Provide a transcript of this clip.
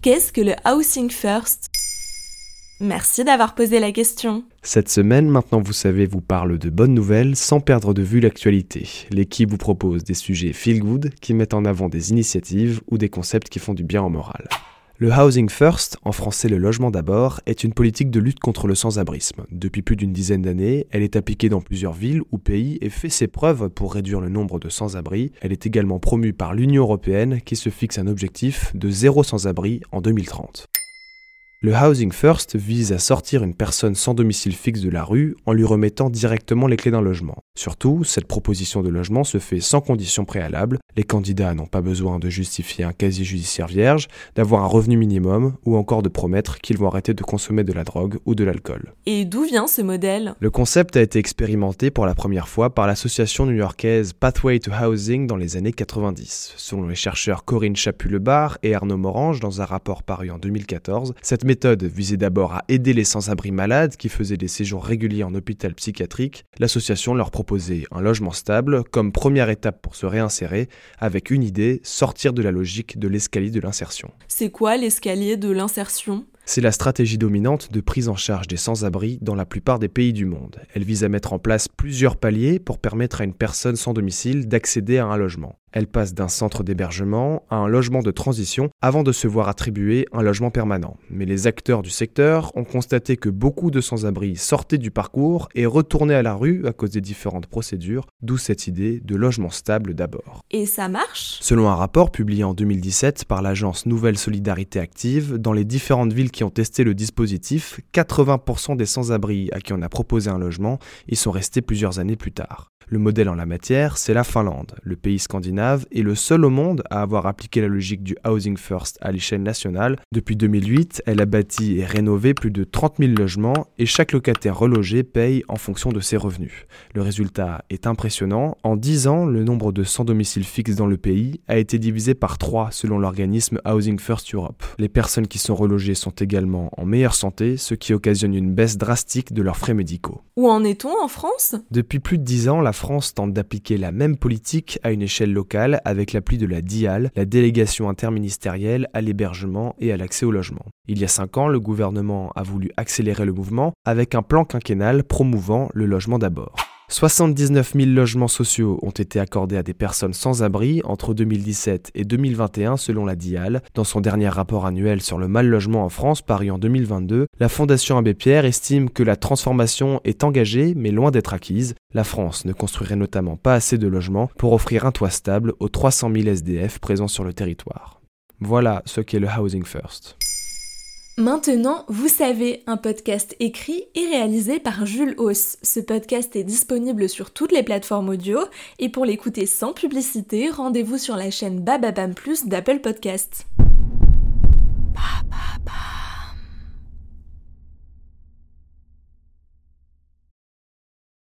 Qu'est-ce que le Housing First? Merci d'avoir posé la question. Cette semaine, maintenant vous savez, vous parle de bonnes nouvelles sans perdre de vue l'actualité. L'équipe vous propose des sujets feel good qui mettent en avant des initiatives ou des concepts qui font du bien au moral. Le Housing First, en français le logement d'abord, est une politique de lutte contre le sans-abrisme. Depuis plus d'une dizaine d'années, elle est appliquée dans plusieurs villes ou pays et fait ses preuves pour réduire le nombre de sans-abri. Elle est également promue par l'Union européenne qui se fixe un objectif de zéro sans-abri en 2030. Le Housing First vise à sortir une personne sans domicile fixe de la rue en lui remettant directement les clés d'un logement. Surtout, cette proposition de logement se fait sans condition préalable. Les candidats n'ont pas besoin de justifier un casier judiciaire vierge, d'avoir un revenu minimum ou encore de promettre qu'ils vont arrêter de consommer de la drogue ou de l'alcool. Et d'où vient ce modèle? Le concept a été expérimenté pour la première fois par l'association new-yorkaise Pathway to Housing dans les années 90. Selon les chercheurs Corinne Chapulebar et Arnaud Morange dans un rapport paru en 2014, cette méthode visait d'abord à aider les sans-abri malades qui faisaient des séjours réguliers en hôpital psychiatrique. L'association leur proposait un logement stable comme première étape pour se réinsérer, avec une idée, sortir de la logique de l'escalier de l'insertion. C'est quoi l'escalier de l'insertion? C'est la stratégie dominante de prise en charge des sans-abri dans la plupart des pays du monde. Elle vise à mettre en place plusieurs paliers pour permettre à une personne sans domicile d'accéder à un logement. Elle passe d'un centre d'hébergement à un logement de transition avant de se voir attribuer un logement permanent. Mais les acteurs du secteur ont constaté que beaucoup de sans-abri sortaient du parcours et retournaient à la rue à cause des différentes procédures, d'où cette idée de logement stable d'abord. Et ça marche? Selon un rapport publié en 2017 par l'agence Nouvelle Solidarité Active, dans les différentes villes qui ont testé le dispositif, 80% des sans-abri à qui on a proposé un logement y sont restés plusieurs années plus tard. Le modèle en la matière, c'est la Finlande. Le pays scandinave est le seul au monde à avoir appliqué la logique du Housing First à l'échelle nationale. Depuis 2008, elle a bâti et rénové plus de 30 000 logements et chaque locataire relogé paye en fonction de ses revenus. Le résultat est impressionnant. En 10 ans, le nombre de sans domicile fixe dans le pays a été divisé par 3 selon l'organisme Housing First Europe. Les personnes qui sont relogées sont également en meilleure santé, ce qui occasionne une baisse drastique de leurs frais médicaux. Où en est-on en France? Depuis plus de 10 ans, la France tente d'appliquer la même politique à une échelle locale avec l'appui de la DIAL, la délégation interministérielle à l'hébergement et à l'accès au logement. Il y a 5 ans, le gouvernement a voulu accélérer le mouvement avec un plan quinquennal promouvant le logement d'abord. 79 000 logements sociaux ont été accordés à des personnes sans abri entre 2017 et 2021 selon la DIAL. Dans son dernier rapport annuel sur le mal logement en France paru en 2022, la Fondation Abbé Pierre estime que la transformation est engagée mais loin d'être acquise. La France ne construirait notamment pas assez de logements pour offrir un toit stable aux 300 000 SDF présents sur le territoire. Voilà ce qu'est le Housing First. Maintenant, vous savez, un podcast écrit et réalisé par Jules Hauss. Ce podcast est disponible sur toutes les plateformes audio et pour l'écouter sans publicité, rendez-vous sur la chaîne Bababam Plus d'Apple Podcasts.